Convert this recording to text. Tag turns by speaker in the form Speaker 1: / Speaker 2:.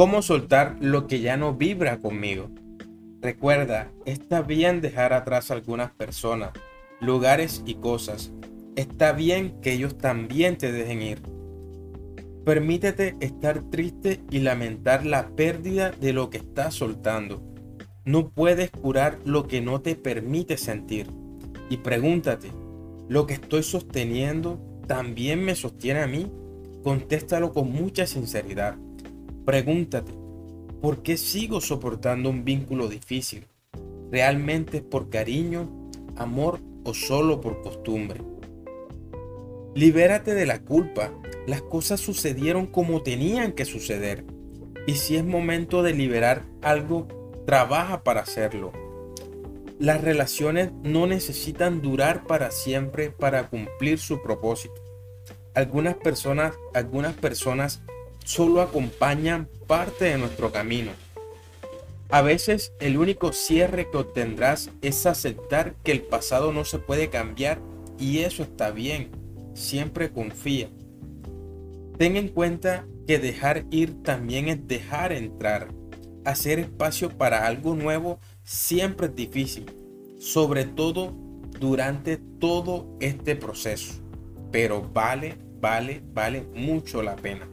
Speaker 1: ¿Cómo soltar lo que ya no vibra conmigo? Recuerda, está bien dejar atrás algunas personas, lugares y cosas. Está bien que ellos también te dejen ir. Permítete estar triste y lamentar la pérdida de lo que estás soltando. No puedes curar lo que no te permite sentir. Y pregúntate, ¿lo que estoy sosteniendo también me sostiene a mí? Contéstalo con mucha sinceridad. Pregúntate, ¿por qué sigo soportando un vínculo difícil? ¿Realmente es por cariño, amor o solo por costumbre? Libérate de la culpa. Las cosas sucedieron como tenían que suceder. Y si es momento de liberar algo, trabaja para hacerlo. Las relaciones no necesitan durar para siempre para cumplir su propósito. Algunas personas, algunas personas solo acompañan parte de nuestro camino. A veces el único cierre que obtendrás es aceptar que el pasado no se puede cambiar y eso está bien. Siempre confía. Ten en cuenta que dejar ir también es dejar entrar. Hacer espacio para algo nuevo siempre es difícil, sobre todo durante todo este proceso. Pero vale, vale, vale mucho la pena.